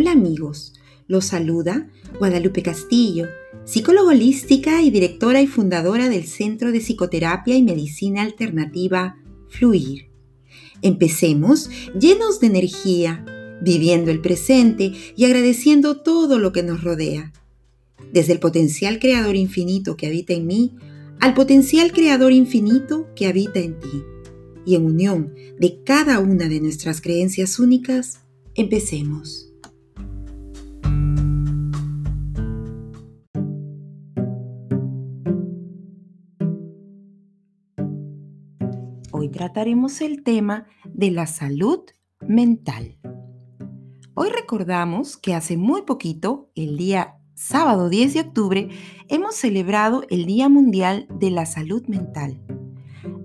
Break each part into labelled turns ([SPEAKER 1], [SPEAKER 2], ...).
[SPEAKER 1] Hola amigos, los saluda Guadalupe Castillo, psicóloga holística y directora y fundadora del Centro de Psicoterapia y Medicina Alternativa Fluir. Empecemos llenos de energía, viviendo el presente y agradeciendo todo lo que nos rodea. Desde el potencial creador infinito que habita en mí al potencial creador infinito que habita en ti. Y en unión de cada una de nuestras creencias únicas, empecemos. Trataremos el tema de la salud mental. Hoy recordamos que hace muy poquito, el día sábado 10 de octubre, hemos celebrado el Día Mundial de la Salud Mental.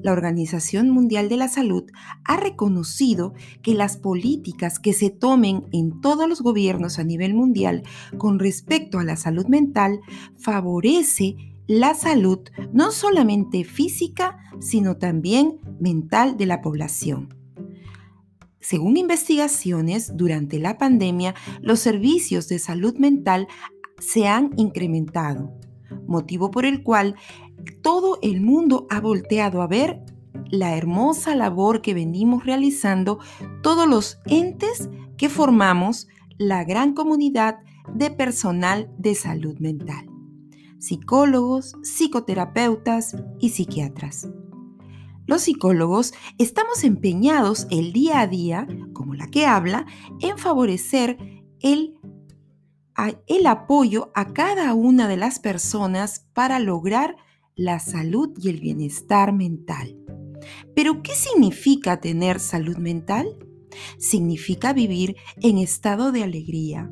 [SPEAKER 1] La Organización Mundial de la Salud ha reconocido que las políticas que se tomen en todos los gobiernos a nivel mundial con respecto a la salud mental favorece la salud no solamente física, sino también mental de la población. Según investigaciones, durante la pandemia, los servicios de salud mental se han incrementado, motivo por el cual todo el mundo ha volteado a ver la hermosa labor que venimos realizando todos los entes que formamos la gran comunidad de personal de salud mental psicólogos, psicoterapeutas y psiquiatras. Los psicólogos estamos empeñados el día a día, como la que habla, en favorecer el, el apoyo a cada una de las personas para lograr la salud y el bienestar mental. Pero, ¿qué significa tener salud mental? Significa vivir en estado de alegría.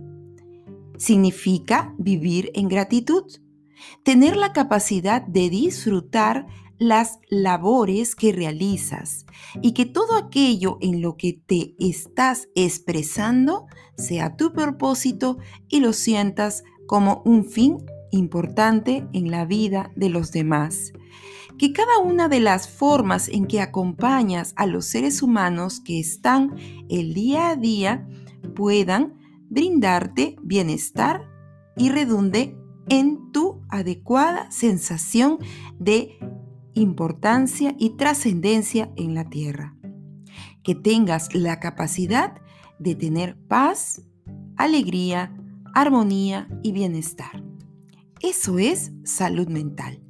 [SPEAKER 1] Significa vivir en gratitud tener la capacidad de disfrutar las labores que realizas y que todo aquello en lo que te estás expresando sea tu propósito y lo sientas como un fin importante en la vida de los demás. Que cada una de las formas en que acompañas a los seres humanos que están el día a día puedan brindarte bienestar y redunde en tu adecuada sensación de importancia y trascendencia en la tierra. Que tengas la capacidad de tener paz, alegría, armonía y bienestar. Eso es salud mental.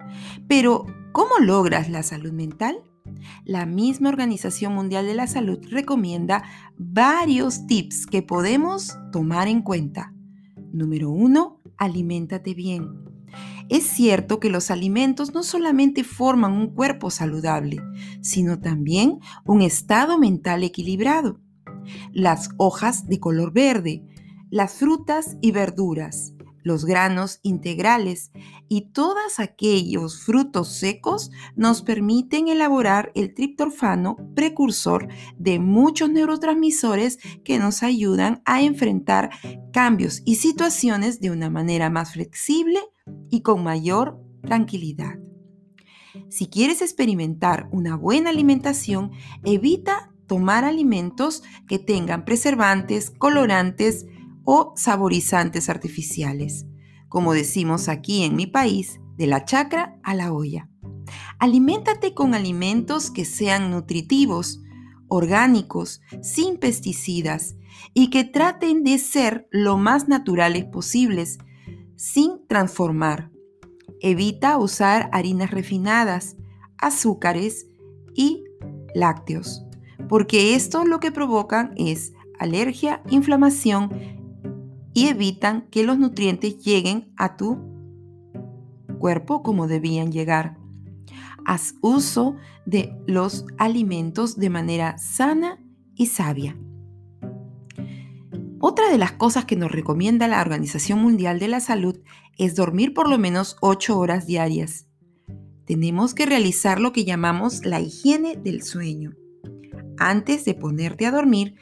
[SPEAKER 1] Pero, ¿cómo logras la salud mental? La misma Organización Mundial de la Salud recomienda varios tips que podemos tomar en cuenta. Número uno, aliméntate bien. Es cierto que los alimentos no solamente forman un cuerpo saludable, sino también un estado mental equilibrado. Las hojas de color verde, las frutas y verduras, los granos integrales y todos aquellos frutos secos nos permiten elaborar el triptorfano precursor de muchos neurotransmisores que nos ayudan a enfrentar cambios y situaciones de una manera más flexible y con mayor tranquilidad. Si quieres experimentar una buena alimentación, evita tomar alimentos que tengan preservantes, colorantes, o saborizantes artificiales, como decimos aquí en mi país, de la chacra a la olla. Aliméntate con alimentos que sean nutritivos, orgánicos, sin pesticidas y que traten de ser lo más naturales posibles, sin transformar. Evita usar harinas refinadas, azúcares y lácteos, porque esto lo que provocan es alergia, inflamación y evitan que los nutrientes lleguen a tu cuerpo como debían llegar. Haz uso de los alimentos de manera sana y sabia. Otra de las cosas que nos recomienda la Organización Mundial de la Salud es dormir por lo menos 8 horas diarias. Tenemos que realizar lo que llamamos la higiene del sueño. Antes de ponerte a dormir,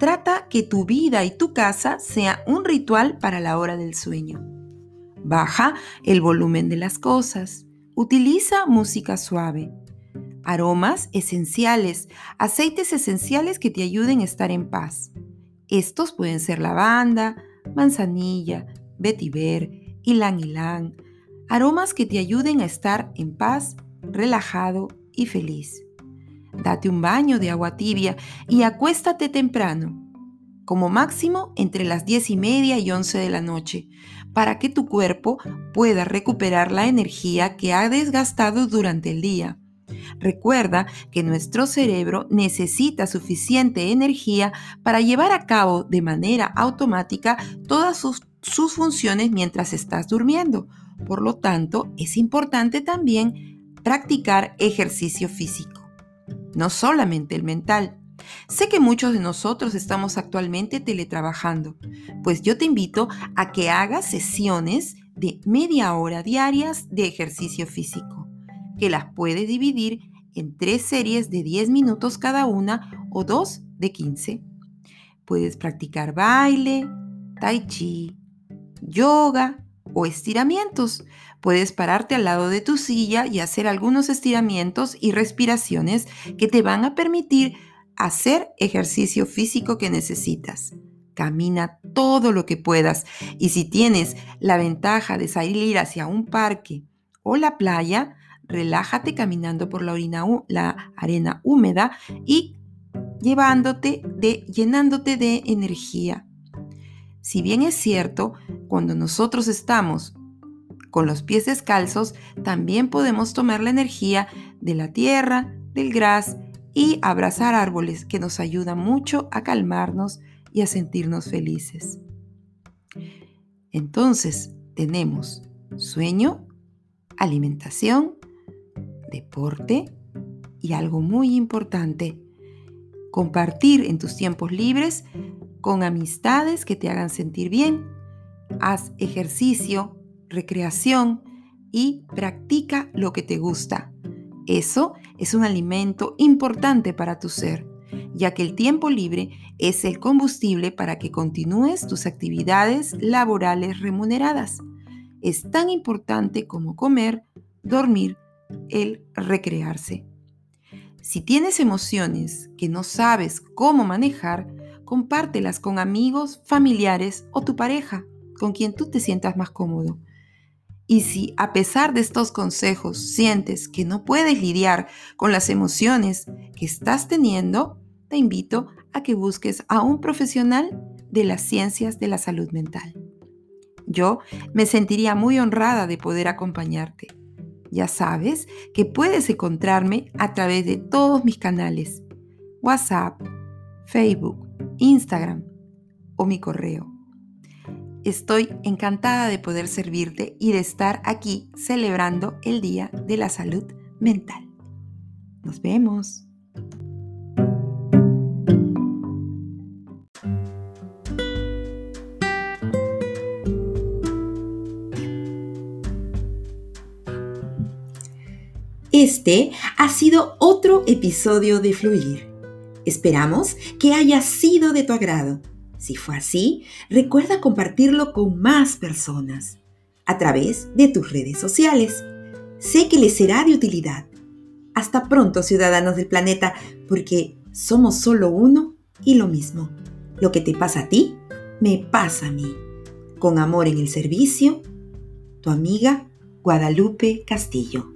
[SPEAKER 1] Trata que tu vida y tu casa sea un ritual para la hora del sueño. Baja el volumen de las cosas. Utiliza música suave. Aromas esenciales, aceites esenciales que te ayuden a estar en paz. Estos pueden ser lavanda, manzanilla, vetiver, ylang ylang, aromas que te ayuden a estar en paz, relajado y feliz. Date un baño de agua tibia y acuéstate temprano, como máximo entre las 10 y media y 11 de la noche, para que tu cuerpo pueda recuperar la energía que ha desgastado durante el día. Recuerda que nuestro cerebro necesita suficiente energía para llevar a cabo de manera automática todas sus, funciones mientras estás durmiendo. Por lo tanto, es importante también practicar ejercicio físico, no solamente el mental. Sé que muchos de nosotros estamos actualmente teletrabajando, pues yo te invito a que hagas sesiones de media hora diarias de ejercicio físico, que las puedes dividir en tres series de 10 minutos cada una o dos de 15. Puedes practicar baile, tai chi, yoga o estiramientos. Puedes pararte al lado de tu silla y hacer algunos estiramientos y respiraciones que te van a permitir hacer ejercicio físico que necesitas. Camina todo lo que puedas y si tienes la ventaja de salir hacia un parque o la playa, relájate caminando por la, arena húmeda y llevándote de, llenándote de energía. Si bien es cierto, cuando nosotros estamos con los pies descalzos, también podemos tomar la energía de la tierra, del gras y abrazar árboles que nos ayuda mucho a calmarnos y a sentirnos felices. Entonces tenemos sueño, alimentación, deporte y algo muy importante, compartir en tus tiempos libres con amistades que te hagan sentir bien. Haz ejercicio, recreación y practica lo que te gusta. Eso es un alimento importante para tu ser, ya que el tiempo libre es el combustible para que continúes tus actividades laborales remuneradas. Es tan importante como comer, dormir, el recrearse. Si tienes emociones que no sabes cómo manejar, compártelas con amigos, familiares o tu pareja, con quien tú te sientas más cómodo. Y si a pesar de estos consejos sientes que no puedes lidiar con las emociones que estás teniendo, te invito a que busques a un profesional de las ciencias de la salud mental. Yo me sentiría muy honrada de poder acompañarte. Ya sabes que puedes encontrarme a través de todos mis canales, WhatsApp, Facebook, Instagram o mi correo Estoy encantada de poder servirte y de estar aquí celebrando el Día de la Salud Mental. Nos vemos. Este ha sido otro episodio de Fluir. Esperamos que haya sido de tu agrado si fue así, recuerda compartirlo con más personas a través de tus redes sociales. Sé que les será de utilidad. Hasta pronto, ciudadanos del planeta, porque somos solo uno y lo mismo. Lo que te pasa a ti, me pasa a mí. Con amor en el servicio, tu amiga Guadalupe Castillo.